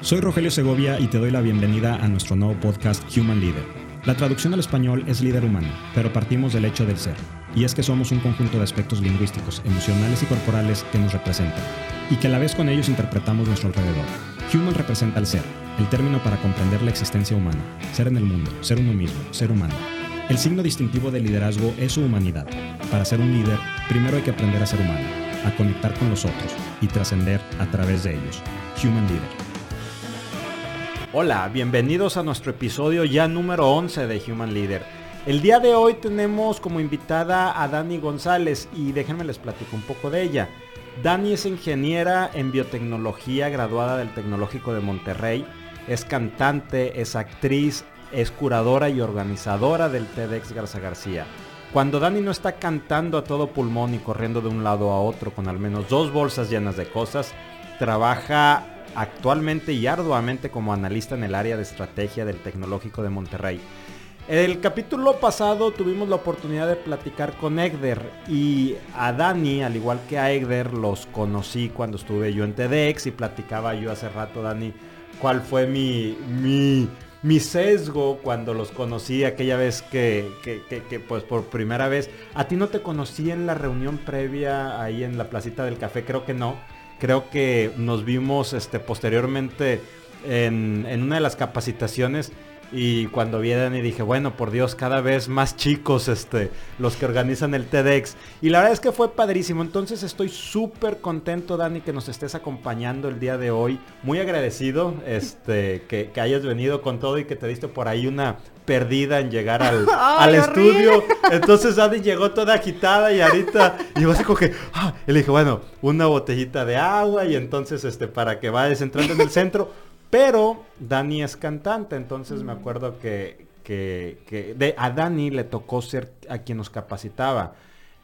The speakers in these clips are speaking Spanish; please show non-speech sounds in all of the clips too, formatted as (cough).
Soy Rogelio Segovia y te doy la bienvenida a nuestro nuevo podcast Human Leader. La traducción al español es líder humano, pero partimos del hecho del ser. Y es que somos un conjunto de aspectos lingüísticos, emocionales y corporales que nos representan, y que a la vez con ellos interpretamos nuestro alrededor. Human representa el ser, el término para comprender la existencia humana, ser en el mundo, ser uno mismo, ser humano. El signo distintivo del liderazgo es su humanidad. Para ser un líder, primero hay que aprender a ser humano, a conectar con los otros y trascender a través de ellos. Human Leader. Hola, bienvenidos a nuestro episodio ya número 11 de Human Leader. El día de hoy tenemos como invitada a Dani González y déjenme les platico un poco de ella. Dani es ingeniera en biotecnología graduada del Tecnológico de Monterrey, es cantante, es actriz, es curadora y organizadora del TEDx Garza García. Cuando Dani no está cantando a todo pulmón y corriendo de un lado a otro con al menos dos bolsas llenas de cosas, trabaja actualmente y arduamente como analista en el área de estrategia del Tecnológico de Monterrey. El capítulo pasado tuvimos la oportunidad de platicar con Egder y a Dani, al igual que a Egder, los conocí cuando estuve yo en TEDx y platicaba yo hace rato, Dani, cuál fue mi, mi, mi sesgo cuando los conocí aquella vez que, que, pues por primera vez. A ti no te conocí en la reunión previa ahí en la placita del café, creo que no. Creo que nos vimos este, posteriormente en, en una de las capacitaciones y cuando vi a Dani dije, bueno, por Dios, cada vez más chicos este, los que organizan el TEDx. Y la verdad es que fue padrísimo. Entonces estoy súper contento, Dani, que nos estés acompañando el día de hoy. Muy agradecido este, que, hayas venido con todo y que te diste por ahí una perdida en llegar al, (laughs) al estudio. Entonces Dani llegó toda agitada y ahorita llegó así como que, ah", y le dije, bueno, una botellita de agua y entonces este, para que vayas entrando en el centro. Pero Dani es cantante, entonces me mm. acuerdo que, de, a Dani le tocó ser a quien nos capacitaba.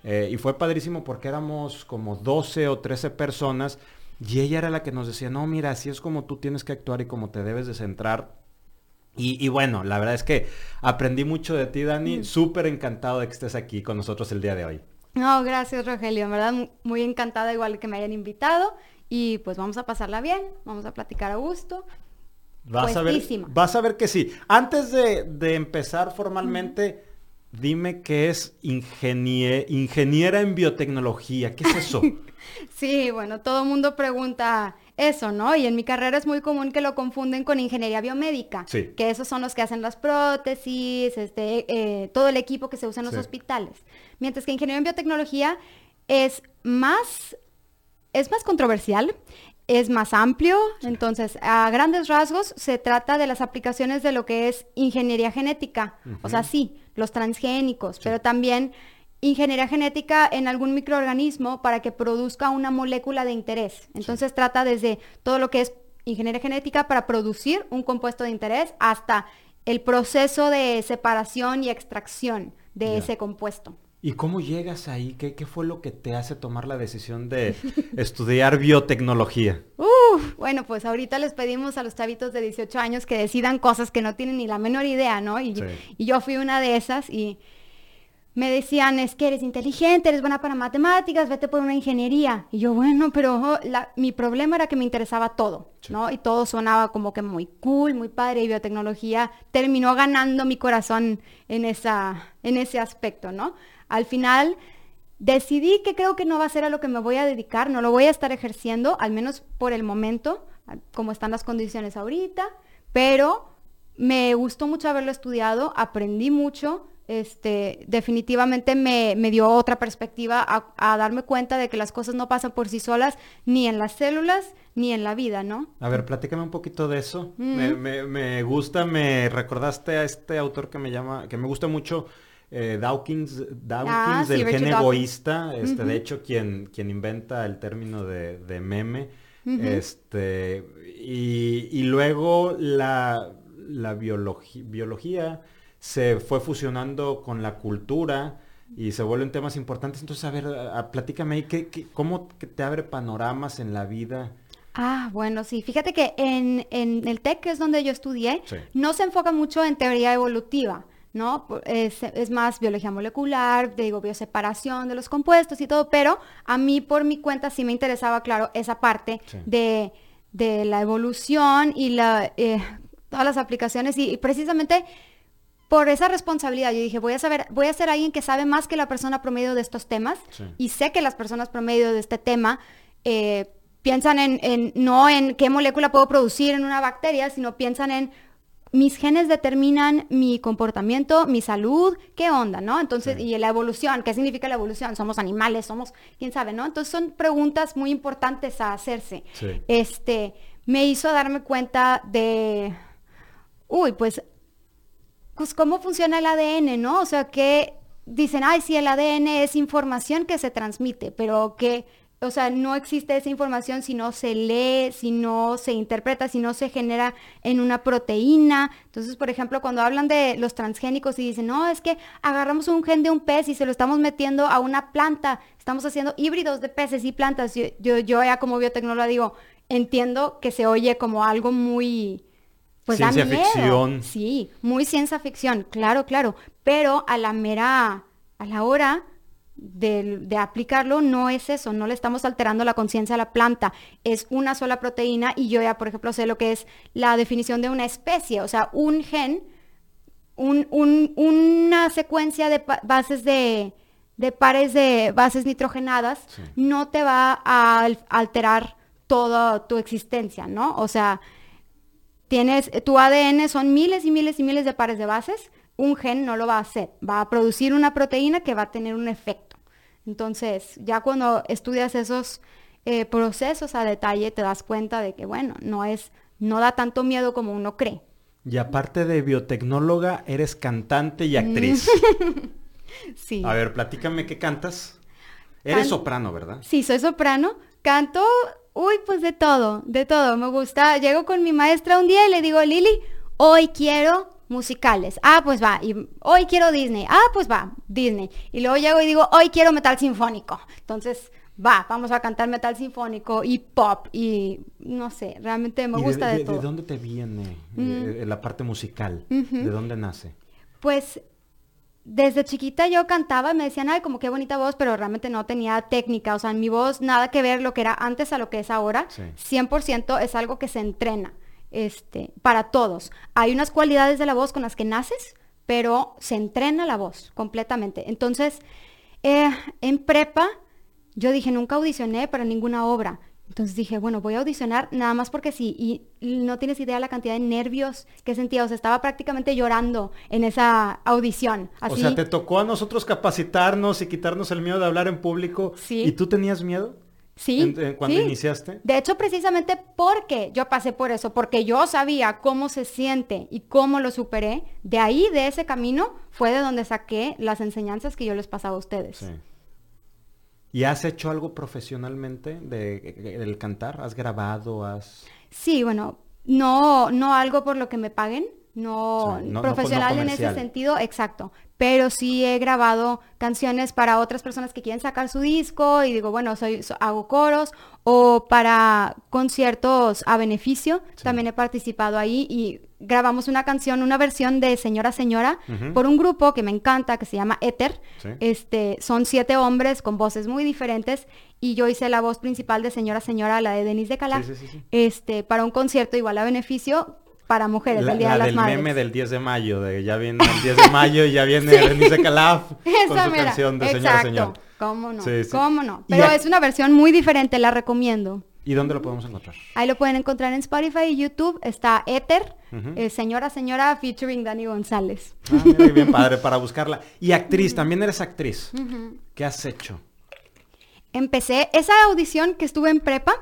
Eh, y fue padrísimo porque éramos como 12 o 13 personas y ella era la que nos decía, no, mira, así es como tú tienes que actuar y como te debes de centrar. Y, bueno, la verdad es que aprendí mucho de ti, Dani. Mm. Súper encantado de que estés aquí con nosotros el día de hoy. No, gracias, Rogelio. En verdad, muy encantada igual que me hayan invitado y pues vamos a pasarla bien, vamos a platicar a gusto. Vas a, ver, vas a ver que sí. Antes de, empezar formalmente, dime qué es ingeniera en biotecnología. ¿Qué es eso? (laughs) sí, bueno, todo el mundo pregunta eso, ¿no? Y en mi carrera es muy común que lo confunden con ingeniería biomédica, sí. que esos son los que hacen las prótesis, este, eh, todo el equipo que se usa en los hospitales. Mientras que ingeniería en biotecnología es más es más controversial, es más amplio, entonces a grandes rasgos se trata de las aplicaciones de lo que es ingeniería genética, o sea, sí, los transgénicos, pero también ingeniería genética en algún microorganismo para que produzca una molécula de interés. Entonces trata desde todo lo que es ingeniería genética para producir un compuesto de interés hasta el proceso de separación y extracción de ese compuesto. ¿Y cómo llegas ahí? ¿Qué, ¿Qué, fue lo que te hace tomar la decisión de (laughs) estudiar biotecnología? Uf, bueno, pues ahorita les pedimos a los chavitos de 18 años que decidan cosas que no tienen ni la menor idea, ¿no? Y, y yo fui una de esas y me decían, es que eres inteligente, eres buena para matemáticas, vete por una ingeniería. Y yo, bueno, pero oh, mi problema era que me interesaba todo, ¿no? Y todo sonaba como que muy cool, muy padre, y biotecnología terminó ganando mi corazón en, esa, en ese aspecto, ¿no? Al final decidí que creo que no va a ser a lo que me voy a dedicar, no lo voy a estar ejerciendo, al menos por el momento, como están las condiciones ahorita, pero me gustó mucho haberlo estudiado, aprendí mucho, este, definitivamente me, dio otra perspectiva a, darme cuenta de que las cosas no pasan por sí solas, ni en las células, ni en la vida, ¿no? A ver, platícame un poquito de eso. me, me, gusta, me recordaste a este autor que me llama, que me gusta mucho, eh, Dawkins, Dawkins ah, del gen egoísta, este, de hecho quien, quien inventa el término de, meme, este, y, luego la, la biología se fue fusionando con la cultura y se vuelven temas importantes. Entonces, a ver, platícame ahí, ¿qué, cómo te abre panoramas en la vida? Ah, bueno, sí. Fíjate que en, el TEC, que es donde yo estudié, no se enfoca mucho en teoría evolutiva. ¿No? Es, más biología molecular, digo, bioseparación de los compuestos y todo, pero a mí por mi cuenta sí me interesaba, claro, esa parte de, de la evolución y la, eh, todas las aplicaciones y, precisamente por esa responsabilidad yo dije, voy a saber, voy a ser alguien que sabe más que la persona promedio de estos temas y sé que las personas promedio de este tema eh, piensan en, no en qué molécula puedo producir en una bacteria, sino piensan en mis genes determinan mi comportamiento, mi salud, qué onda, ¿no? Entonces, y la evolución, ¿qué significa la evolución? Somos animales, somos, quién sabe, ¿no? Entonces son preguntas muy importantes a hacerse. Este, me hizo darme cuenta de, uy, pues, pues cómo funciona el ADN, ¿no? O sea, que dicen, ay, sí, el ADN es información que se transmite, pero que o sea, no existe esa información si no se lee, si no se interpreta, si no se genera en una proteína. Entonces, por ejemplo, cuando hablan de los transgénicos y dicen, no, es que agarramos un gen de un pez y se lo estamos metiendo a una planta, estamos haciendo híbridos de peces y plantas. Yo, yo, yo ya como biotecnóloga digo, entiendo que se oye como algo muy... Pues ciencia ficción. Sí, muy ciencia ficción, claro, claro. Pero a la mera, a la hora de, aplicarlo no es eso, no le estamos alterando la conciencia a la planta, es una sola proteína y yo ya, por ejemplo, sé lo que es la definición de una especie, o sea, un gen, una secuencia de bases de, pares de bases nitrogenadas no te va a alterar toda tu existencia, ¿no? O sea, tienes, tu ADN son miles y miles y miles de pares de bases, un gen no lo va a hacer, va a producir una proteína que va a tener un efecto. Entonces, ya cuando estudias esos eh, procesos a detalle, te das cuenta de que, bueno, no es, no da tanto miedo como uno cree. Y aparte de biotecnóloga, eres cantante y actriz. (laughs) sí. A ver, platícame qué cantas. Eres soprano, ¿verdad? Sí, soy soprano. Canto, uy, pues de todo, de todo. Me gusta. Llego con mi maestra un día y le digo, Lili, hoy quiero musicales. Ah, pues va. Y hoy quiero Disney. Ah, pues va, Disney. Y luego llego y digo, hoy quiero metal sinfónico. Entonces, va, vamos a cantar metal sinfónico y pop y no sé, realmente me gusta de, todo. ¿De dónde te viene eh, la parte musical? ¿De dónde nace? Pues desde chiquita yo cantaba y me decían, ay, como qué bonita voz, pero realmente no tenía técnica. O sea, en mi voz nada que ver lo que era antes a lo que es ahora. 100% es algo que se entrena este, para todos. Hay unas cualidades de la voz con las que naces, pero se entrena la voz completamente. Entonces, eh, en prepa, yo dije, nunca audicioné para ninguna obra. Entonces dije, bueno, voy a audicionar nada más porque sí. Y no tienes idea la cantidad de nervios que sentía. O sea, estaba prácticamente llorando en esa audición. O sea, te tocó a nosotros capacitarnos y quitarnos el miedo de hablar en público. Sí. ¿Y tú tenías miedo? Sí. cuando iniciaste? De hecho, precisamente porque yo pasé por eso, porque yo sabía cómo se siente y cómo lo superé, de ahí, de ese camino, fue de donde saqué las enseñanzas que yo les pasaba a ustedes. Sí. ¿Y has hecho algo profesionalmente de, del cantar? ¿Has grabado? ¿Has...? Sí, bueno, no, no algo por lo que me paguen, no, profesional en ese sentido, exacto. Pero sí he grabado canciones para otras personas que quieren sacar su disco y digo, bueno, soy, hago coros o para conciertos a beneficio, también he participado ahí y grabamos una canción, una versión de Señora Señora por un grupo que me encanta que se llama Ether. Este, son siete hombres con voces muy diferentes y yo hice la voz principal de Señora Señora, la de Denise de Calaf, este, para un concierto igual a beneficio para mujeres, la, el Día de las del meme del 10 de mayo, de ya viene el 10 de mayo y ya (laughs) viene Renise Calaf (laughs) con su canción de Señor Señor. ¿Cómo no? ¿Cómo no? Pero es una versión muy diferente, la recomiendo. ¿Y dónde lo podemos encontrar? Ahí lo pueden encontrar en Spotify y YouTube. Está Ether, eh, Señora Señora, featuring Dani González. Ah, mira, bien padre, para buscarla. Y actriz, también eres actriz. ¿Qué has hecho? Empecé esa audición que estuve en prepa.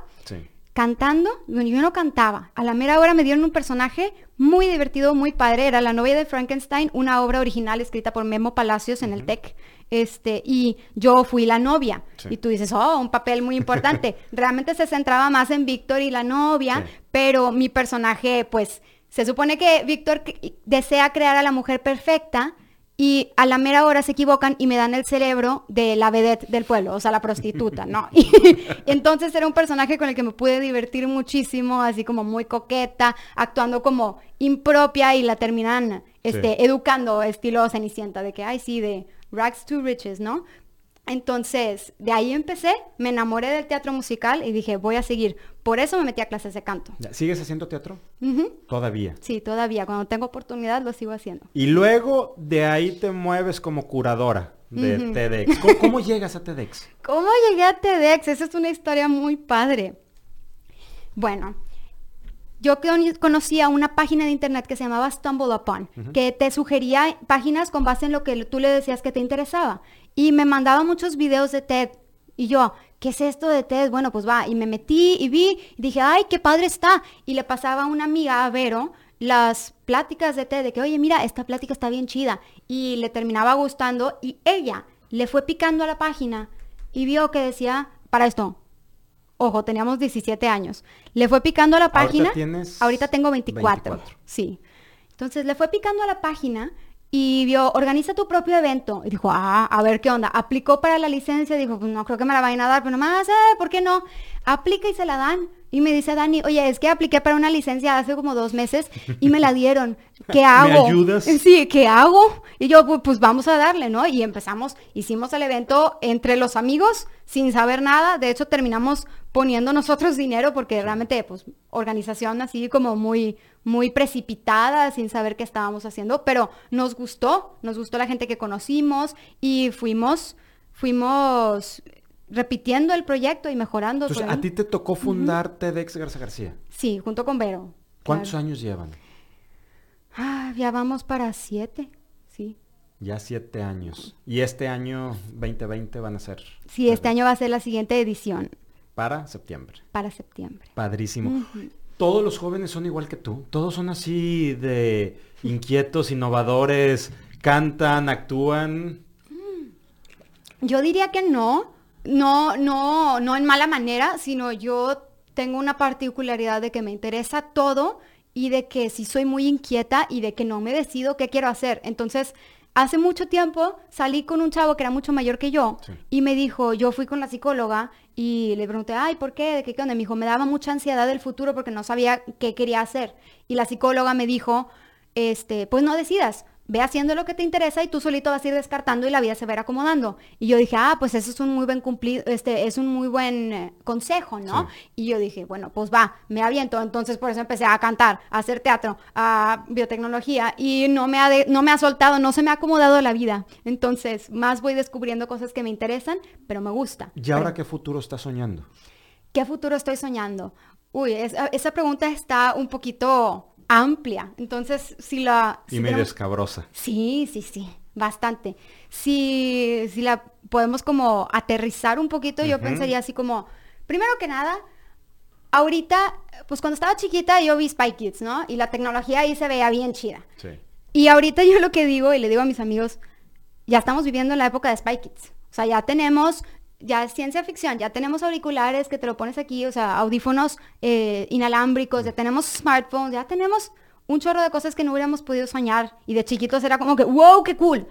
Cantando, yo no cantaba. A la mera hora me dieron un personaje muy divertido, muy padre. Era la novia de Frankenstein, una obra original escrita por Memo Palacios en el TEC. Este, y yo fui la novia. Y tú dices, oh, un papel muy importante. (laughs) Realmente se centraba más en Víctor y la novia, pero mi personaje, pues, se supone que Víctor desea crear a la mujer perfecta, y a la mera hora se equivocan y me dan el cerebro de la vedette del pueblo, o sea, la prostituta, ¿no? (laughs) Y, entonces era un personaje con el que me pude divertir muchísimo, así como muy coqueta, actuando como impropia y la terminan este, educando estilo Cenicienta, de que, ay, sí, de rags to riches, ¿no? Entonces, de ahí empecé, me enamoré del teatro musical y dije, voy a seguir. Por eso me metí a clases de canto. ¿Sigues haciendo teatro? Todavía. Sí, todavía. Cuando tengo oportunidad lo sigo haciendo. Y luego de ahí te mueves como curadora de TEDx. ¿Cómo, ¿Cómo, llegas a TEDx? (laughs) ¿Cómo llegué a TEDx? Esa es una historia muy padre. Bueno, yo conocía una página de internet que se llamaba Stumble Upon, que te sugería páginas con base en lo que tú le decías que te interesaba. Y me mandaba muchos videos de TED. Y yo, ¿qué es esto de TED? Bueno, pues va. Y me metí y vi y dije, ay, qué padre está. Y le pasaba a una amiga, a Vero, las pláticas de TED, de que, oye, mira, esta plática está bien chida. Y le terminaba gustando y ella le fue picando a la página y vio que decía, para esto, Ojo, teníamos 17 años. Le fue picando a la página. ¿Ahorita, tienes ahorita tengo 24, Sí. Entonces le fue picando a la página y vio, organiza tu propio evento. Y dijo, ah, a ver qué onda. Aplicó para la licencia, dijo, pues no creo que me la vayan a dar, pero nomás, eh, ¿por qué no? Aplica y se la dan. Y me dice Dani, oye, es que apliqué para una licencia hace como dos meses y me la (laughs) dieron. ¿Qué hago? ¿Me ayudas? Sí, ¿qué hago? Y yo, pues, pues vamos a darle, ¿no? Y empezamos, hicimos el evento entre los amigos, sin saber nada. De hecho, terminamos poniendo nosotros dinero porque realmente, pues, organización así como muy, muy precipitada, sin saber qué estábamos haciendo. Pero nos gustó, nos gustó la gente que conocimos y fuimos, fuimos repitiendo el proyecto y mejorando. Entonces, ¿a ti te tocó fundar TEDx Garza García? Sí, junto con Vero. ¿Cuántos años llevan? Ah, ya vamos para siete, sí. Ya siete años. ¿Y este año 2020 van a ser? Sí, este año va a ser la siguiente edición. Para septiembre. Para septiembre. Padrísimo. Todos los jóvenes son igual que tú. Todos son así de inquietos, innovadores, cantan, actúan. Yo diría que no no, no, no en mala manera, sino yo tengo una particularidad de que me interesa todo y de que sí soy muy inquieta y de que no me decido qué quiero hacer. Entonces, hace mucho tiempo salí con un chavo que era mucho mayor que yo y me dijo, yo fui con la psicóloga y le pregunté, ay, ¿por qué? ¿De qué, qué onda? Me dijo, me daba mucha ansiedad del futuro porque no sabía qué quería hacer. Y la psicóloga me dijo, este, pues no decidas, ve haciendo lo que te interesa y tú solito vas a ir descartando y la vida se va a ir acomodando. Y yo dije, ah, pues eso es un muy buen cumplido, este, es un muy buen eh, consejo, ¿no? Y yo dije, bueno, pues va, me aviento. Entonces por eso empecé a cantar, a hacer teatro, a biotecnología y no me ha, no me ha soltado, no se me ha acomodado la vida. Entonces más voy descubriendo cosas que me interesan, pero me gusta. ¿Y ahora qué futuro estás soñando? ¿Qué futuro estoy soñando? Uy, esa pregunta está un poquito amplia. Entonces, si la... y medio escabrosa. Sí, sí, sí, bastante. Si, si la podemos como aterrizar un poquito, yo pensaría así como, primero que nada, ahorita, pues cuando estaba chiquita yo vi Spy Kids, ¿no? Y la tecnología ahí se veía bien chida. Sí. Y ahorita yo lo que digo y le digo a mis amigos, ya estamos viviendo en la época de Spy Kids. O sea, ya tenemos ya es ciencia ficción, ya tenemos auriculares que te lo pones aquí, o sea, audífonos eh, inalámbricos, ya tenemos smartphones, ya tenemos un chorro de cosas que no hubiéramos podido soñar y de chiquitos era como que, wow, qué cool.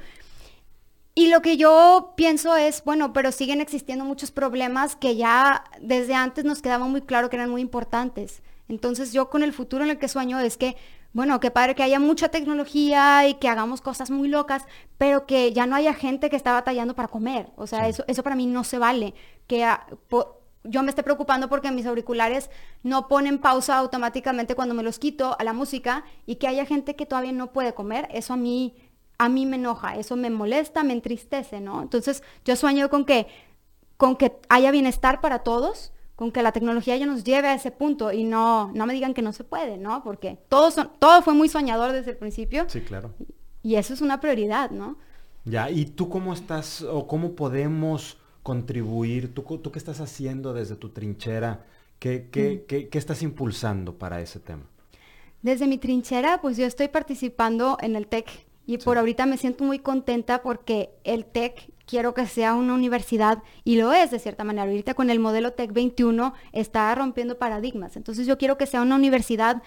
Y lo que yo pienso es, bueno, pero siguen existiendo muchos problemas que ya desde antes nos quedaba muy claro que eran muy importantes. Entonces yo con el futuro en el que sueño es que bueno, qué padre que haya mucha tecnología y que hagamos cosas muy locas, pero que ya no haya gente que está batallando para comer. O sea, eso, eso para mí no se vale. Que yo me esté preocupando porque mis auriculares no ponen pausa automáticamente cuando me los quito a la música y que haya gente que todavía no puede comer, eso a mí, a mí me enoja, eso me molesta, me entristece, ¿no? Entonces yo sueño con que, con que haya bienestar para todos con que la tecnología ya nos lleve a ese punto y no, no me digan que no se puede, ¿no? Porque todo, son, todo fue muy soñador desde el principio. Sí, claro. Y, eso es una prioridad, ¿no? Ya, ¿y tú cómo estás o cómo podemos contribuir? ¿Tú, tú qué estás haciendo desde tu trinchera? ¿Qué, qué, mm. qué, estás impulsando para ese tema? Desde mi trinchera, pues yo estoy participando en el TEC y por ahorita me siento muy contenta porque el TEC quiero que sea una universidad y lo es de cierta manera. Ahorita con el modelo TEC 21 está rompiendo paradigmas. Entonces yo quiero que sea una universidad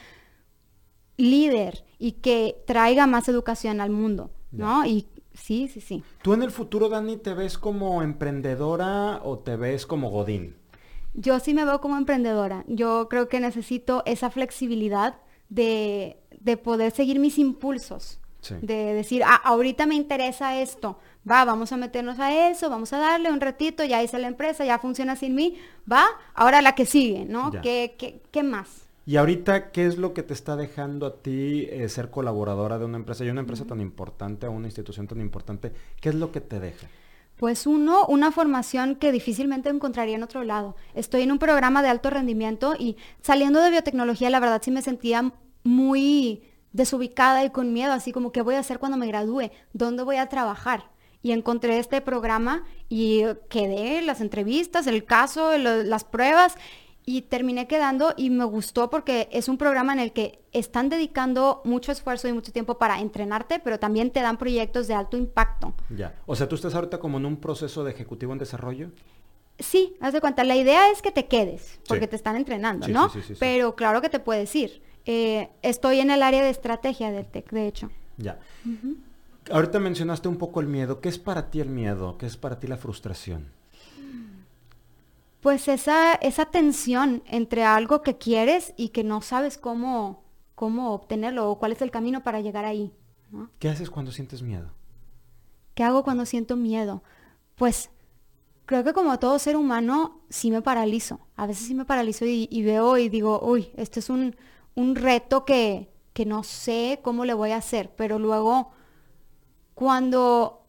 líder y que traiga más educación al mundo, ¿no? Y sí, sí, sí. ¿Tú en el futuro, Dani, te ves como emprendedora o te ves como Godín? Yo sí me veo como emprendedora. Yo creo que necesito esa flexibilidad de, de poder seguir mis impulsos De decir, ah, ahorita me interesa esto, va, vamos a meternos a eso, vamos a darle un ratito, ya hice la empresa, ya funciona sin mí, va, ahora la que sigue, ¿no? ¿Qué, qué, qué más? Y ahorita, ¿qué es lo que te está dejando a ti eh, ser colaboradora de una empresa y una empresa tan importante, una institución tan importante? ¿Qué es lo que te deja? Pues uno, una formación que difícilmente encontraría en otro lado. Estoy en un programa de alto rendimiento y saliendo de biotecnología, la verdad sí me sentía muy desubicada y con miedo, así como qué voy a hacer cuando me gradúe, dónde voy a trabajar. Y encontré este programa y quedé las entrevistas, el caso, las pruebas y terminé quedando y me gustó porque es un programa en el que están dedicando mucho esfuerzo y mucho tiempo para entrenarte, pero también te dan proyectos de alto impacto. Ya. O sea, tú estás ahorita como en un proceso de ejecutivo en desarrollo. Sí, haz de cuenta. La idea es que te quedes, porque te están entrenando, ¿no? pero claro que te puedes ir. Eh, estoy en el área de estrategia del TEC, de hecho. Ya. Ahorita mencionaste un poco el miedo. ¿Qué es para ti el miedo? ¿Qué es para ti la frustración? pues esa, esa tensión entre algo que quieres y que no sabes cómo, cómo obtenerlo o cuál es el camino para llegar ahí. ¿Qué haces cuando sientes miedo? ¿Qué hago cuando siento miedo? Pues creo que como todo ser humano sí me paralizo. A veces sí me paralizo y, veo y digo, uy, este es un, un reto que, que no sé cómo le voy a hacer. Pero luego, cuando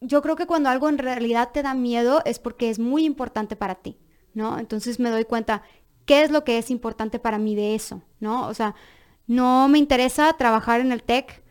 yo creo que cuando algo en realidad te da miedo es porque es muy importante para ti, ¿no? Entonces me doy cuenta, ¿qué es lo que es importante para mí de eso, ¿no? O sea, no me interesa trabajar en el tech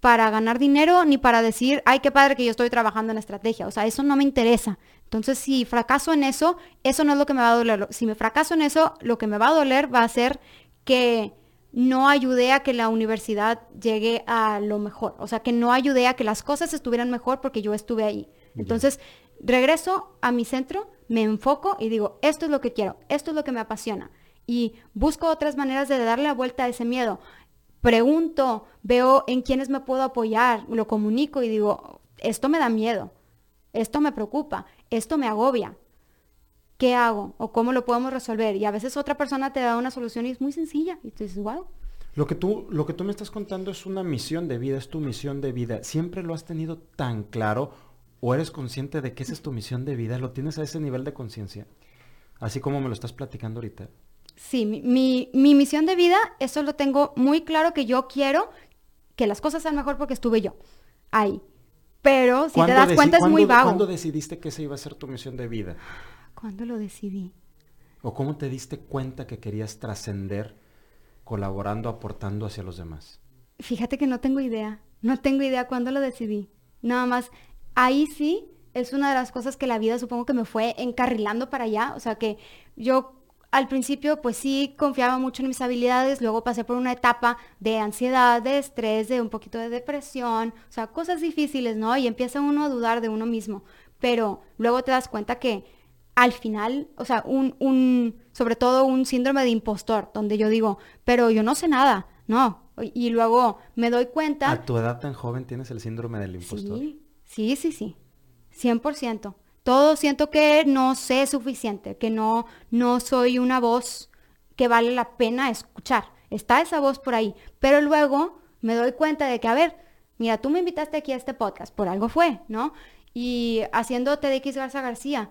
para ganar dinero ni para decir, ay, qué padre que yo estoy trabajando en estrategia. O sea, eso no me interesa. Entonces, si fracaso en eso, eso no es lo que me va a doler. Si me fracaso en eso, lo que me va a doler va a ser que no ayudé a que la universidad llegue a lo mejor, o sea, que no ayudé a que las cosas estuvieran mejor porque yo estuve ahí. Entonces, regreso a mi centro, me enfoco y digo, esto es lo que quiero, esto es lo que me apasiona. Y busco otras maneras de darle la vuelta a ese miedo. Pregunto, veo en quiénes me puedo apoyar, lo comunico y digo, esto me da miedo, esto me preocupa, esto me agobia. ¿Qué hago? ¿O cómo lo podemos resolver? Y a veces otra persona te da una solución y es muy sencilla. Y tú dices, wow. Lo que, tú, lo que tú me estás contando es una misión de vida, es tu misión de vida. ¿Siempre lo has tenido tan claro o eres consciente de que esa es tu misión de vida? ¿Lo tienes a ese nivel de conciencia? Así como me lo estás platicando ahorita. Sí, mi, mi, misión de vida, eso lo tengo muy claro que yo quiero que las cosas sean mejor porque estuve yo ahí. Pero si te das cuenta es muy vago. ¿Cuándo decidiste que esa iba a ser tu misión de vida? ¿Cuándo lo decidí? ¿O cómo te diste cuenta que querías trascender colaborando, aportando hacia los demás? Fíjate que no tengo idea. No tengo idea cuándo lo decidí. Nada más, ahí sí es una de las cosas que la vida supongo que me fue encarrilando para allá. O sea que yo al principio pues sí confiaba mucho en mis habilidades, luego pasé por una etapa de ansiedad, de estrés, de un poquito de depresión, o sea, cosas difíciles, ¿no? Y empieza uno a dudar de uno mismo. Pero luego te das cuenta que al final, o sea, un, un, sobre todo un síndrome de impostor, donde yo digo, pero yo no sé nada, no. Y luego me doy cuenta. A tu edad tan joven tienes el síndrome del impostor. Sí, sí, sí, sí. 100%. Todo siento que no sé suficiente, que no, no soy una voz que vale la pena escuchar. Está esa voz por ahí. Pero luego me doy cuenta de que, a ver, mira, tú me invitaste aquí a este podcast, por algo fue, ¿no? Y haciendo TDX Garza García,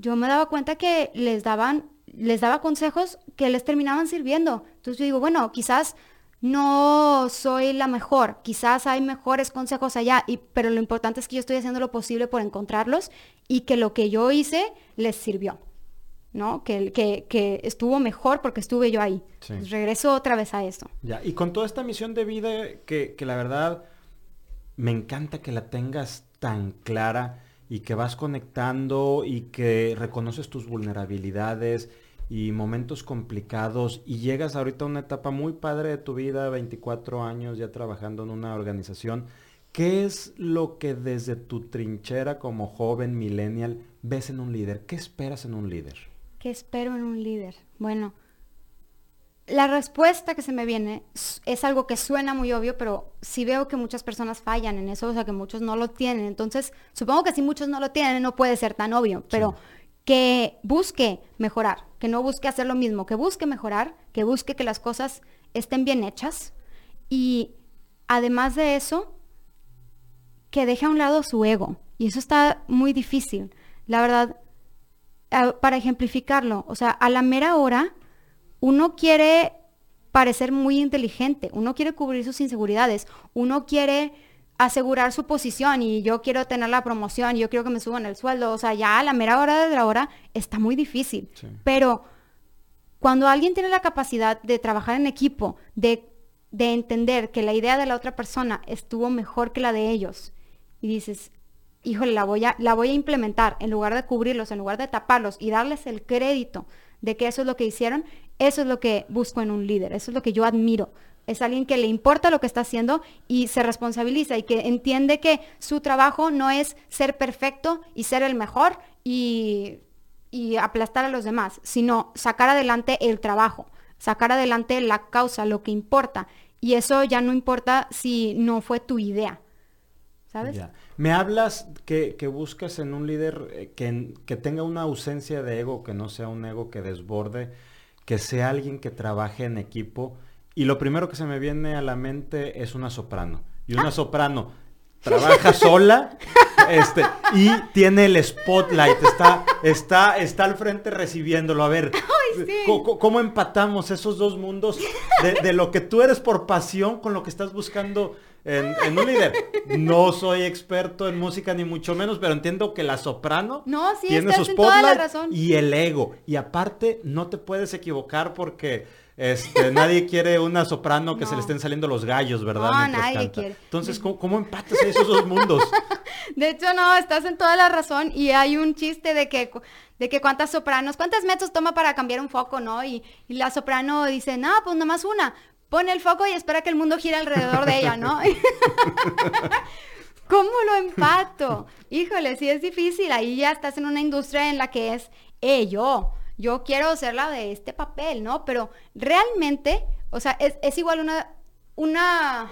yo me daba cuenta que les daban, les daba consejos que les terminaban sirviendo. Entonces yo digo, bueno, quizás no soy la mejor, quizás hay mejores consejos allá, y, pero lo importante es que yo estoy haciendo lo posible por encontrarlos y que lo que yo hice les sirvió, ¿no? Que, que, que estuvo mejor porque estuve yo ahí. regreso otra vez a eso. Ya, y con toda esta misión de vida que, que la verdad me encanta que la tengas tan clara y que vas conectando y que reconoces tus vulnerabilidades y momentos complicados y llegas ahorita a una etapa muy padre de tu vida, 24 años ya trabajando en una organización. ¿Qué es lo que desde tu trinchera como joven millennial ves en un líder? ¿Qué esperas en un líder? ¿Qué espero en un líder? Bueno, la respuesta que se me viene es algo que suena muy obvio, pero sí veo que muchas personas fallan en eso, o sea, que muchos no lo tienen. Entonces, supongo que si muchos no lo tienen, no puede ser tan obvio, pero que busque mejorar, que no busque hacer lo mismo, que busque mejorar, que busque que las cosas estén bien hechas y además de eso, que deje a un lado su ego. Y eso está muy difícil. La verdad, para ejemplificarlo, o sea, a la mera hora, uno quiere parecer muy inteligente, uno quiere cubrir sus inseguridades, uno quiere asegurar su posición y yo quiero tener la promoción, yo quiero que me suban el sueldo, o sea, ya a la mera hora de la hora está muy difícil. Pero cuando alguien tiene la capacidad de trabajar en equipo, de, de entender que la idea de la otra persona estuvo mejor que la de ellos, y dices, híjole, la voy a, la voy a implementar en lugar de cubrirlos, en lugar de taparlos y darles el crédito de que eso es lo que hicieron, eso es lo que busco en un líder, eso es lo que yo admiro. Es alguien que le importa lo que está haciendo y se responsabiliza y que entiende que su trabajo no es ser perfecto y ser el mejor y, y aplastar a los demás, sino sacar adelante el trabajo, sacar adelante la causa, lo que importa. Y eso ya no importa si no fue tu idea. ¿Sabes? Me hablas que, buscas en un líder eh, que, que, tenga una ausencia de ego, que no sea un ego que desborde, que sea alguien que trabaje en equipo. Y lo primero que se me viene a la mente es una soprano. Y una ah. soprano trabaja sola este, y tiene el spotlight, está, está, está al frente recibiéndolo. A ver, (laughs) ¿cómo, empatamos esos dos mundos de, de, lo que tú eres por pasión con lo que estás buscando en, un líder. No soy experto en música ni mucho menos, pero entiendo que la soprano tiene su spotlight y el ego. Y aparte, no te puedes equivocar porque este, (laughs) nadie quiere una soprano que se le estén saliendo los gallos, ¿verdad? No, nadie quiere. Entonces, ¿cómo, ¿cómo, empatas esos dos mundos? (laughs) De hecho, no, estás en toda la razón. Y hay un chiste de que de que cuántas sopranos, cuántos metros toma para cambiar un foco, ¿no? Y, y la soprano dice, no, pues nomás una pone el foco y espera que el mundo gire alrededor de ella, ¿no? (laughs) ¿Cómo lo empato? Híjole, sí es difícil. Ahí ya estás en una industria en la que es, eh, yo, yo quiero ser la de este papel, ¿no? Pero realmente, o sea, es, igual una, una,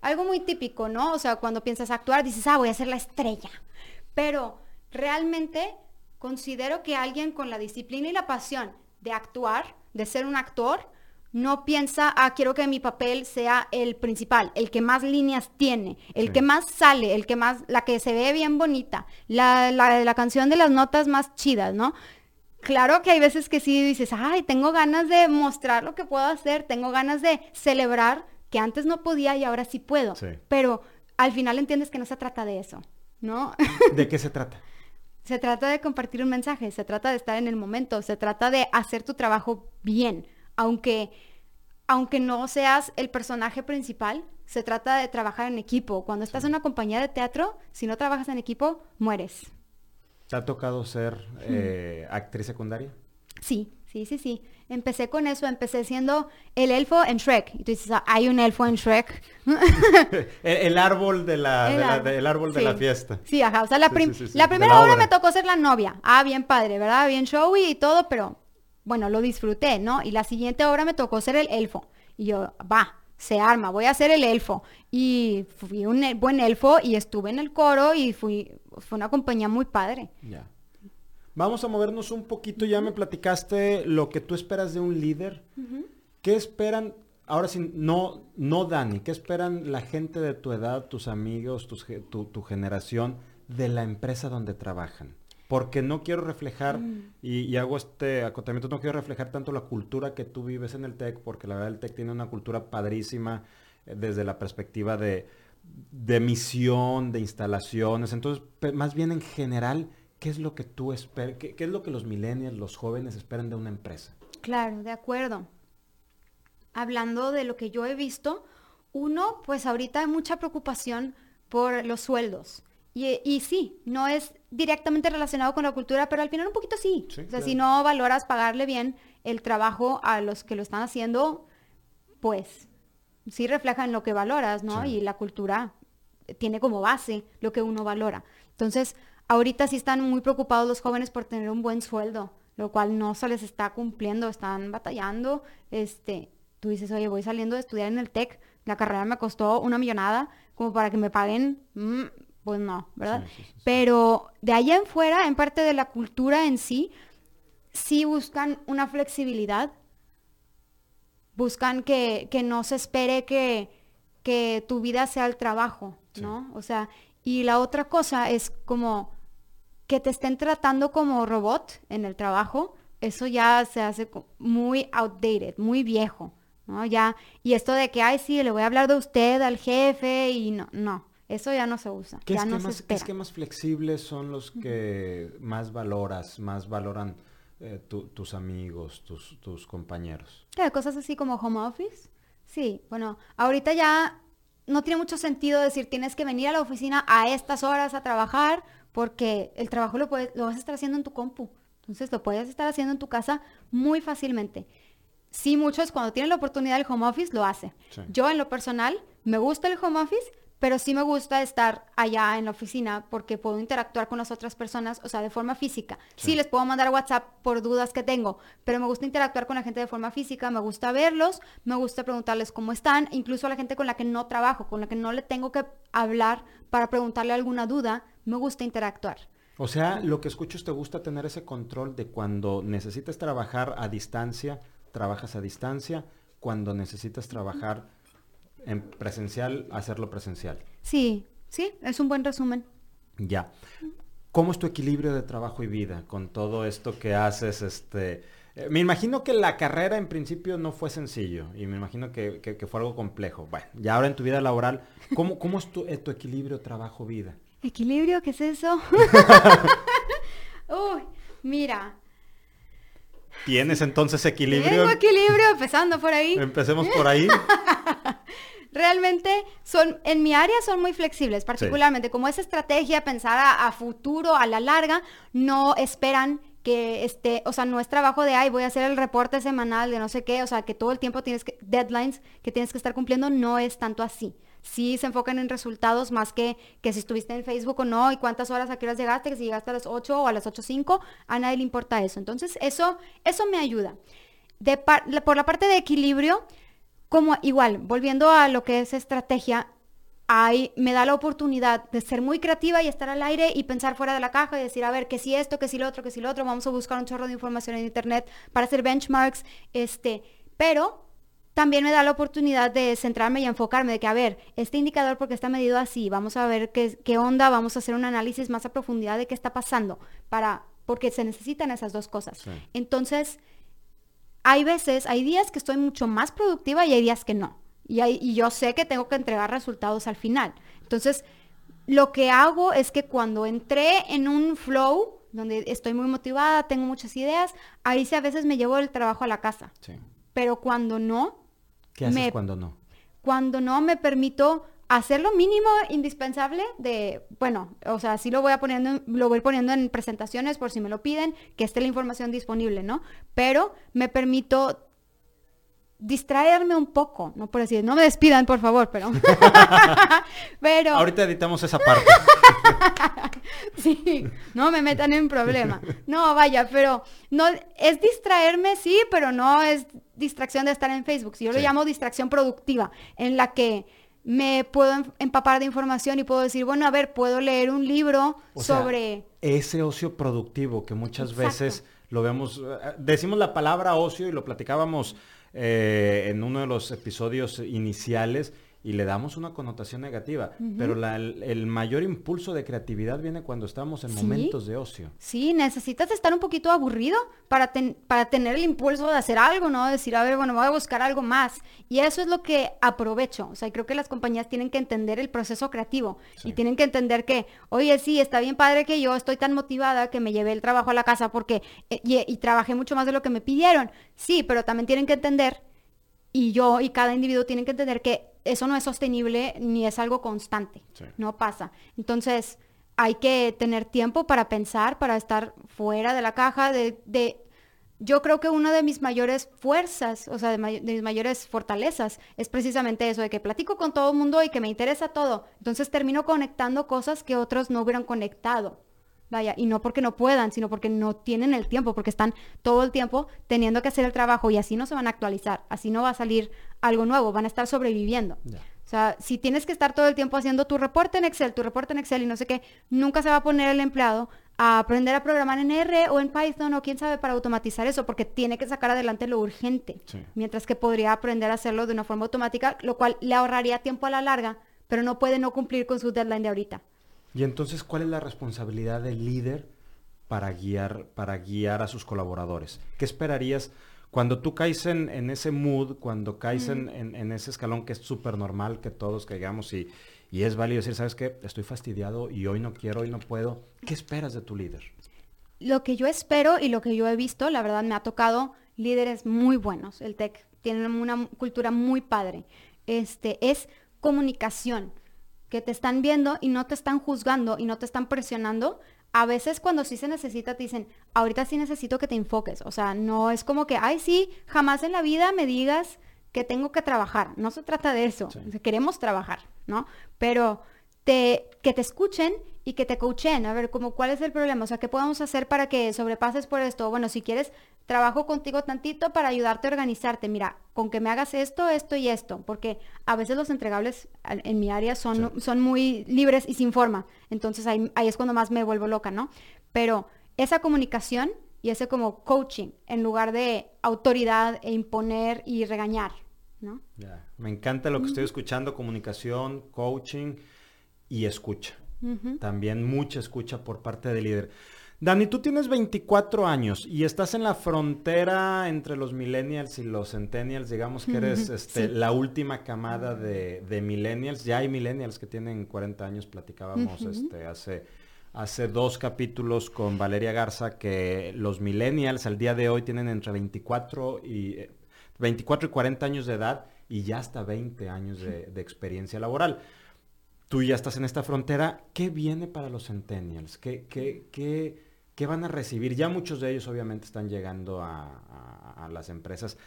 algo muy típico, ¿no? O sea, cuando piensas actuar, dices, ah, voy a ser la estrella. Pero realmente considero que alguien con la disciplina y la pasión de actuar, de ser un actor, no piensa, ah, quiero que mi papel sea el principal, el que más líneas tiene, el que más sale, el que más, la que se ve bien bonita, la, la, la canción de las notas más chidas, ¿no? Claro que hay veces que sí dices, ay, tengo ganas de mostrar lo que puedo hacer, tengo ganas de celebrar que antes no podía y ahora sí puedo. Pero al final entiendes que no se trata de eso, ¿no? (laughs) ¿De qué se trata? se trata de compartir un mensaje, se trata de estar en el momento, se trata de hacer tu trabajo bien aunque, aunque no seas el personaje principal, se trata de trabajar en equipo. Cuando estás en una compañía de teatro, si no trabajas en equipo, mueres. ¿Te ha tocado ser eh, actriz secundaria? Sí, sí, sí, sí. Empecé con eso, empecé siendo el elfo en Shrek. Y tú dices, hay un elfo en Shrek. (laughs) el, árbol de la, el árbol de la fiesta. Sí, ajá. O sea, la, la primera hora me tocó ser la novia. Ah, bien padre, ¿verdad? Bien showy y todo, pero bueno, lo disfruté, ¿no? Y la siguiente obra me tocó ser el elfo. Y yo, va, se arma, voy a ser el elfo. Y fui un e, buen elfo y estuve en el coro y fui, fue una compañía muy padre. Ya. Vamos a movernos un poquito, ya me platicaste lo que tú esperas de un líder. ¿Qué esperan, ahora sí, no, no Dani, qué esperan la gente de tu edad, tus amigos, tu, tu generación, de la empresa donde trabajan? Porque no quiero reflejar, mm. y, hago este acotamiento, no quiero reflejar tanto la cultura que tú vives en el TEC, porque la verdad el TEC tiene una cultura padrísima eh, desde la perspectiva de, misión, de instalaciones, entonces, más bien en general, ¿qué es lo que tú esperas, qué, qué es lo que los millennials, los jóvenes esperan de una empresa? Claro, de acuerdo. Hablando de lo que yo he visto, uno, pues ahorita hay mucha preocupación por los sueldos. Y, sí, no es directamente relacionado con la cultura, pero al final un poquito sí. o sea, si no valoras pagarle bien el trabajo a los que lo están haciendo, pues sí refleja en lo que valoras, ¿no? Y la cultura tiene como base lo que uno valora. Entonces, ahorita sí están muy preocupados los jóvenes por tener un buen sueldo, lo cual no se les está cumpliendo, están batallando. Este, tú dices, oye, voy saliendo de estudiar en el TEC, la carrera me costó una millonada, como para que me paguen mm, pues no, ¿verdad? Pero de allá en fuera, en parte de la cultura en sí, sí buscan una flexibilidad, buscan que, no se espere que, que tu vida sea el trabajo, ¿no? O sea, y la otra cosa es como que te estén tratando como robot en el trabajo, eso ya se hace muy outdated, muy viejo, ¿no? Ya, y esto de que, ay, sí, le voy a hablar de usted al jefe y no, no, eso ya no se usa. ¿Qué ya no esquemas, se ¿Qué esquemas flexibles son los que más valoras, más valoran eh, tu- tus amigos, tus, tus compañeros? Cosas así como home office. Sí, bueno, ahorita ya no tiene mucho sentido decir tienes que venir a la oficina a estas horas a trabajar porque el trabajo lo, puedes, lo vas a estar haciendo en tu compu. Entonces lo puedes estar haciendo en tu casa muy fácilmente. Sí, muchos cuando tienen la oportunidad del home office lo hacen. Sí. Yo en lo personal me gusta el home office, pero sí me gusta estar allá en la oficina porque puedo interactuar con las otras personas, o sea, de forma física. Sí, Sí. les puedo mandar WhatsApp por dudas que tengo, pero me gusta interactuar con la gente de forma física, me gusta verlos, me gusta preguntarles cómo están, incluso a la gente con la que no trabajo, con la que no le tengo que hablar para preguntarle alguna duda, me gusta interactuar. O sea, lo que escucho es te gusta tener ese control de cuando necesitas trabajar a distancia, trabajas a distancia, cuando necesitas trabajar en presencial, hacerlo presencial. Sí, sí, es un buen resumen. Ya. ¿Cómo es tu equilibrio de trabajo y vida con todo esto que haces? Este, eh, me imagino que la carrera en principio no fue sencillo y me imagino que, que- que fue algo complejo. Bueno, ya ahora en tu vida laboral, ¿cómo, cómo es tu, eh, tu equilibrio trabajo-vida? ¿Equilibrio? ¿Qué es eso? (laughs) Uy, mira, ¿Tienes entonces equilibrio? tengo equilibrio empezando por ahí. Empecemos por ahí. (laughs) realmente son, en mi área son muy flexibles, particularmente como esa estrategia, pensar a, a futuro, a la larga, no esperan que este, o sea, no es trabajo de, ay, voy a hacer el reporte semanal de no sé qué, o sea, que todo el tiempo tienes que, deadlines que tienes que estar cumpliendo, no es tanto así. Sí se enfocan en resultados más que que si estuviste en Facebook o no y cuántas horas a qué horas llegaste, que si llegaste a las 8 o a las 8.05, a nadie le importa eso. Entonces, eso, eso me ayuda. De por la parte de equilibrio, como igual, volviendo a lo que es estrategia, ahí me da la oportunidad de ser muy creativa y estar al aire y pensar fuera de la caja y decir, a ver, que si esto, que si lo otro, que si lo otro, vamos a buscar un chorro de información en internet para hacer benchmarks, este, pero también me da la oportunidad de centrarme y enfocarme de que, a ver, este indicador porque está medido así, vamos a ver qué, qué onda, vamos a hacer un análisis más a profundidad de qué está pasando, para, porque se necesitan esas dos cosas. Sí. Entonces, hay veces, hay días que estoy mucho más productiva y hay días que no. Y, hay- y yo sé que tengo que entregar resultados al final. Entonces, lo que hago es que cuando entré en un flow, donde estoy muy motivada, tengo muchas ideas, ahí sí a veces me llevo el trabajo a la casa. Sí. Pero cuando no, ¿Qué haces Me- cuando no? cuando no me permito hacer lo mínimo indispensable de, bueno, o sea, sí lo voy a poniendo, en- lo voy poniendo en presentaciones por si me lo piden, que esté la información disponible, ¿no? Pero me permito distraerme un poco, no por decir, no me despidan, por favor, pero (laughs) pero Ahorita editamos esa parte. (laughs) sí, no me metan en problema. No, vaya, pero no es distraerme, sí, pero no es distracción de estar en Facebook. Yo lo llamo distracción productiva, en la que me puedo em- empapar de información y puedo decir, bueno, a ver, puedo leer un libro O sea, sobre ese ocio productivo que muchas Exacto. veces lo vemos, eh, decimos la palabra ocio y lo platicábamos eh, en uno de los episodios iniciales y le damos una connotación negativa, pero la- el, el mayor impulso de creatividad viene cuando estamos en Sí. momentos de ocio. Sí, necesitas estar un poquito aburrido para, ten- para tener el impulso de hacer algo, ¿no? Decir, a ver, bueno, voy a buscar algo más. Y eso es lo que aprovecho. O sea, creo que las compañías tienen que entender el proceso creativo Sí. y tienen que entender que, oye, sí, está bien padre que yo estoy tan motivada que me llevé el trabajo a la casa porque, eh, y, y trabajé mucho más de lo que me pidieron. Sí, pero también tienen que entender y yo y cada individuo tienen que entender que eso no es sostenible ni es algo constante. Sí. No pasa. Entonces, hay que tener tiempo para pensar, para estar fuera de la caja, de, de- yo creo que una de mis mayores fuerzas, o sea, de, may- de mis mayores fortalezas, es precisamente eso, de que platico con todo el mundo y que me interesa todo. Entonces termino conectando cosas que otros no hubieran conectado. Vaya, y no porque no puedan, sino porque no tienen el tiempo, porque están todo el tiempo teniendo que hacer el trabajo y así no se van a actualizar, así no va a salir algo nuevo, van a estar sobreviviendo. O sea, si tienes que estar todo el tiempo haciendo tu reporte en Excel, tu reporte en Excel y no sé qué, nunca se va a poner el empleado a aprender a programar en R o en Python o quién sabe para automatizar eso, porque tiene que sacar adelante lo urgente, mientras que podría aprender a hacerlo de una forma automática, lo cual le ahorraría tiempo a la larga, pero no puede no cumplir con su deadline de ahorita. Y entonces, ¿cuál es la responsabilidad del líder para guiar, para guiar a sus colaboradores? ¿Qué esperarías cuando tú caes en, ese mood, cuando caes en, ese escalón que es súper normal que todos caigamos y, y es válido decir, ¿sabes qué? Estoy fastidiado y hoy no quiero, hoy no puedo. ¿Qué esperas de tu líder? Lo que yo espero y lo que yo he visto, la verdad me ha tocado líderes muy buenos. El TEC tiene una cultura muy padre. Este, es comunicación, que te están viendo y no te están juzgando y no te están presionando. A veces cuando sí se necesita te dicen, ahorita sí necesito que te enfoques. O sea, no es como que, ay, sí, jamás en la vida me digas que tengo que trabajar. No se trata de eso. Queremos trabajar, ¿no? Pero te, que te escuchen y que te coachen, a ver, como cuál es el problema, o sea, ¿qué podemos hacer para que sobrepases por esto? Bueno, si quieres, trabajo contigo tantito para ayudarte a organizarte. Mira, con que me hagas esto, esto y esto, porque a veces los entregables en mi área son, son muy libres y sin forma. Entonces ahí, ahí es cuando más me vuelvo loca, ¿no? Pero esa comunicación y ese como coaching en lugar de autoridad e imponer y regañar, ¿no? Me encanta lo que estoy escuchando, comunicación, coaching y escucha. También mucha escucha por parte del líder. Dani, tú tienes 24 años y estás en la frontera entre los millennials y los centennials. Digamos que eres este, la última camada de, millennials. Ya hay millennials que tienen 40 años, platicábamos este, hace hace dos capítulos con Valeria Garza que los millennials al día de hoy tienen entre 24 y, 24 y 40 años de edad y ya hasta 20 años de, experiencia laboral. Tú ya estás en esta frontera. ¿Qué viene para los centennials? ¿Qué, qué, qué, van a recibir? Ya muchos de ellos obviamente están llegando a, las empresas.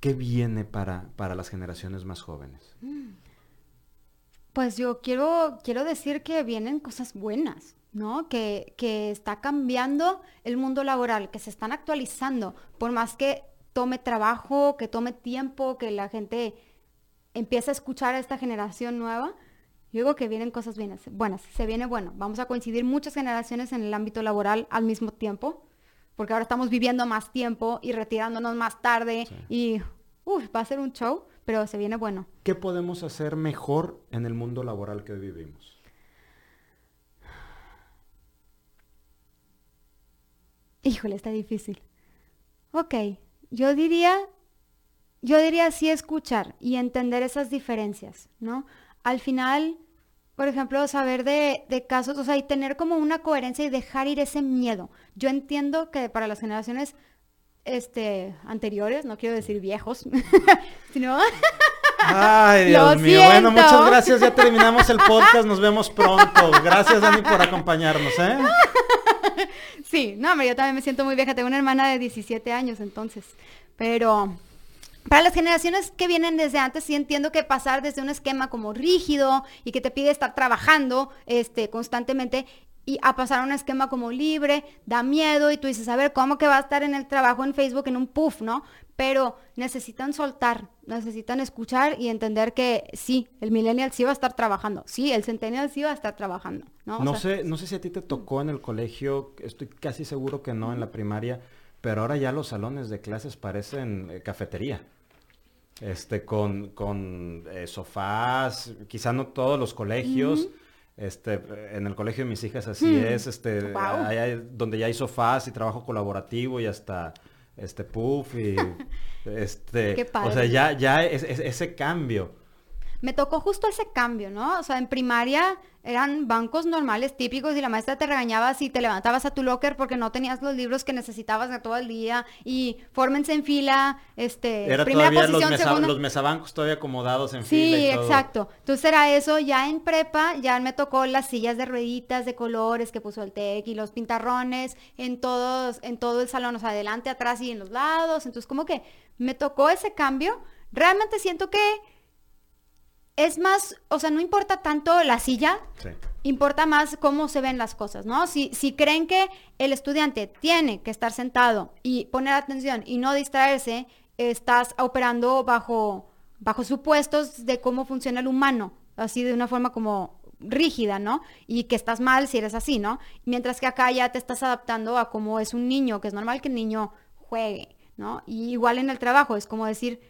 ¿Qué viene para, para las generaciones más jóvenes? Pues yo quiero, quiero decir que vienen cosas buenas. ¿no? Que, que está cambiando el mundo laboral, que se están actualizando, por más que tome trabajo, que tome tiempo, que la gente empiece a escuchar a esta generación nueva, yo digo que vienen cosas buenas, se viene bueno. Vamos a coincidir muchas generaciones en el ámbito laboral al mismo tiempo, porque ahora estamos viviendo más tiempo y retirándonos más tarde y va a ser un show, pero se viene bueno. ¿Qué podemos hacer mejor en el mundo laboral que vivimos? Híjole, está difícil. Ok, yo diría, yo diría sí escuchar y entender esas diferencias, ¿no? Al final, por ejemplo, saber de, de, casos, o sea, y tener como una coherencia y dejar ir ese miedo. Yo entiendo que para las generaciones este, anteriores, no quiero decir viejos, (laughs) sino... (laughs) Ay, Dios mío. Bueno, muchas gracias. Ya terminamos el podcast. Nos vemos pronto. Gracias, Dani, por acompañarnos, ¿eh? (laughs) Sí, no, yo también me siento muy vieja. Tengo una hermana de 17 años, entonces. Pero para las generaciones que vienen desde antes, sí entiendo que pasar desde un esquema como rígido y que te pide estar trabajando este, constantemente y a pasar a un esquema como libre, da miedo y tú dices, a ver, ¿cómo que va a estar en el trabajo en Facebook en un puff, no? Pero necesitan soltar, necesitan escuchar y entender que sí, el millennial sí va a estar trabajando, sí, el centennial sí va a estar trabajando, ¿no? No, sé, no sé si a ti te tocó en el colegio, estoy casi seguro que no en la primaria, pero ahora ya los salones de clases parecen eh, cafetería. Este, con, con eh, sofás, quizá no todos los colegios, este, en el colegio de mis hijas así hmm. es, este, donde ya hay sofás y trabajo colaborativo y hasta este puff y (laughs) este, o sea, ya, ya es, ese cambio me tocó justo ese cambio, ¿no? O sea, en primaria eran bancos normales, típicos, y la maestra te regañaba si te levantabas a tu locker porque no tenías los libros que necesitabas de todo el día, y fórmense en fila, este, era primera posición, los, mesa, los mesabancos todavía acomodados en fila. Sí, exacto. Entonces era eso, ya en prepa, ya me tocó las sillas de rueditas de colores que puso el TEC y los pintarrones en todos, en todo el salón, o sea, adelante, atrás y en los lados. Entonces como que me tocó ese cambio. Realmente siento que es más, o sea, no importa tanto la silla, importa más cómo se ven las cosas, ¿no? Si, si creen que el estudiante tiene que estar sentado y poner atención y no distraerse, estás operando bajo, bajo supuestos de cómo funciona el humano, así de una forma como rígida, ¿no? Y que estás mal si eres así, ¿no? Mientras que acá ya te estás adaptando a cómo es un niño, que es normal que el niño juegue, ¿no? Y igual en el trabajo, es como decir,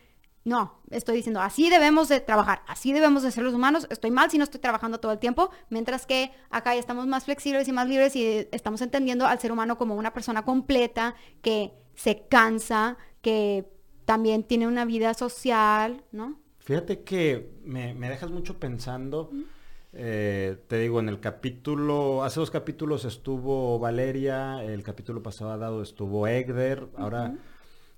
no, estoy diciendo, así debemos de trabajar, así debemos de ser los humanos, estoy mal si no estoy trabajando todo el tiempo, mientras que acá ya estamos más flexibles y más libres y estamos entendiendo al ser humano como una persona completa que se cansa, que también tiene una vida social, ¿no? Fíjate que me, dejas mucho pensando. Eh, te digo, en el capítulo, hace dos capítulos estuvo Valeria, el capítulo pasado dado estuvo Egder, ahora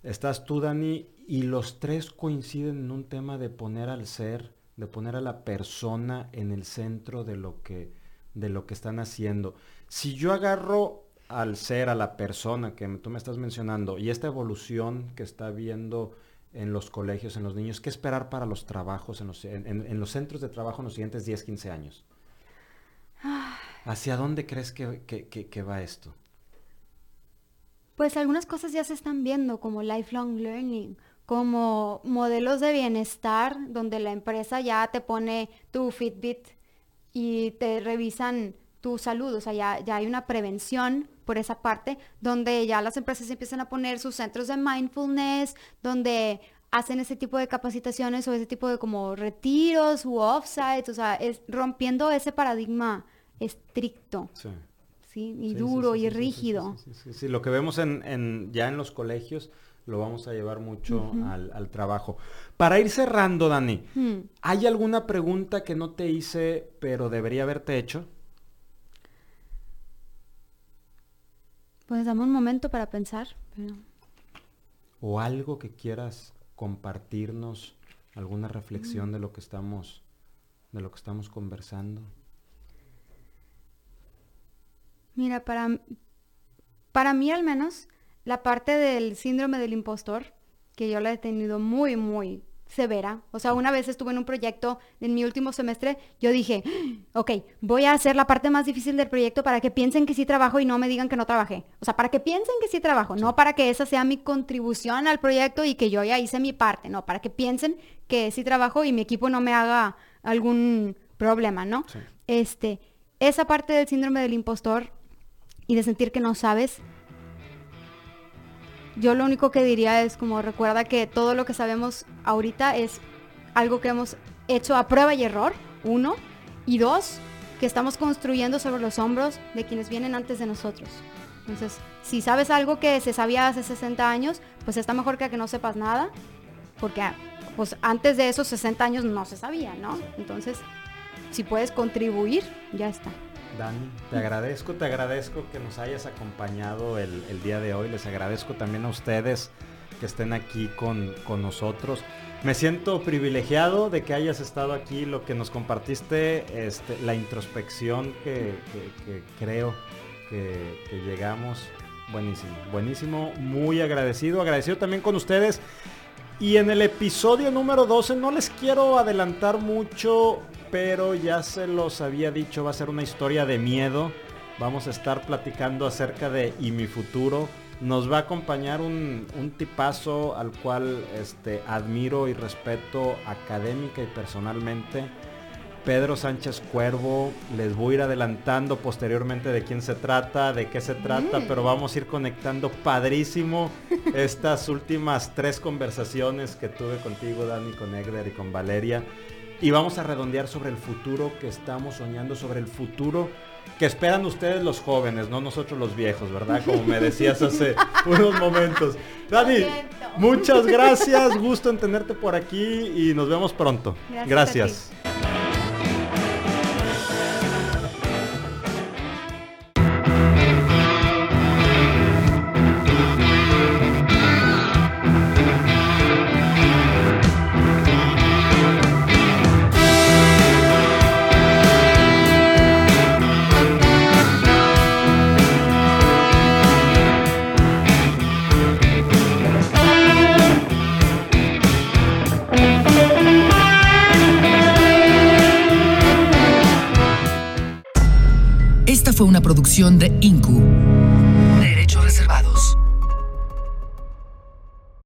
estás tú, Dani, y los tres coinciden en un tema de poner al ser, de poner a la persona en el centro de lo que, de lo que están haciendo. Si yo agarro al ser, a la persona que tú me estás mencionando, y esta evolución que está viendo en los colegios, en los niños? ¿Qué esperar para los trabajos, en los, en, los centros de trabajo en los siguientes 10, 15 años? ¿Hacia dónde crees que, va esto? Pues algunas cosas ya se están viendo, como lifelong learning, como modelos de bienestar, donde la empresa ya te pone tu Fitbit y te revisan tu salud, o sea, ya, ya, hay una prevención por esa parte, donde ya las empresas empiezan a poner sus centros de mindfulness, donde hacen ese tipo de capacitaciones o ese tipo de como retiros u offsites, o sea, es rompiendo ese paradigma estricto. Sí. y duro y rígido. Sí, lo que vemos en, ya en los colegios lo vamos a llevar mucho al, trabajo. Para ir cerrando, Dani, hmm. ¿hay alguna pregunta que no te hice pero debería haberte hecho? Pues dame un momento para pensar. O algo que quieras compartirnos, alguna reflexión de lo que estamos, de lo que estamos conversando. Mira, para, para mí al menos, la parte del síndrome del impostor, que yo la he tenido muy, muy severa. O sea, una vez estuve en un proyecto en mi último semestre, yo dije, ok, voy a hacer la parte más difícil del proyecto para que piensen que sí trabajo y no me digan que no trabajé. O sea, para que piensen que sí trabajo, no para que esa sea mi contribución al proyecto y que yo ya hice mi parte, no, para que piensen que sí trabajo y mi equipo no me haga algún problema, ¿no? Este, esa parte del síndrome del impostor y de sentir que no sabes, yo lo único que diría es como recuerda que todo lo que sabemos ahorita es algo que hemos hecho a prueba y error, uno, y dos, que estamos construyendo sobre los hombros de quienes vienen antes de nosotros. Entonces, si sabes algo que se sabía hace 60 años, pues está mejor que que no sepas nada, porque pues antes de esos 60 años no se sabía, ¿no? Entonces, si puedes contribuir, ya está. Dani, te agradezco, te agradezco que nos hayas acompañado el, día de hoy. Les agradezco también a ustedes que estén aquí con, nosotros. Me siento privilegiado de que hayas estado aquí, lo que nos compartiste, este, la introspección que, creo que, que, llegamos. Buenísimo, buenísimo, muy agradecido, agradecido también con ustedes. Y en el episodio número 12 no les quiero adelantar mucho pero ya se los había dicho, va a ser una historia de miedo. Vamos a estar platicando acerca de Y mi futuro. Nos va a acompañar un, tipazo al cual este, admiro y respeto académica y personalmente. Pedro Sánchez Cuervo, les voy a ir adelantando posteriormente de quién se trata, de qué se trata, mm. pero vamos a ir conectando padrísimo estas últimas tres conversaciones que tuve contigo, Dani, con Egder y con Valeria. Y vamos a redondear sobre el futuro que estamos soñando, sobre el futuro que esperan ustedes los jóvenes, no nosotros los viejos, ¿verdad? Como me decías hace (laughs) unos momentos. Dani, muchas gracias, gusto en tenerte por aquí y nos vemos pronto. gracias. fue producción de reservados.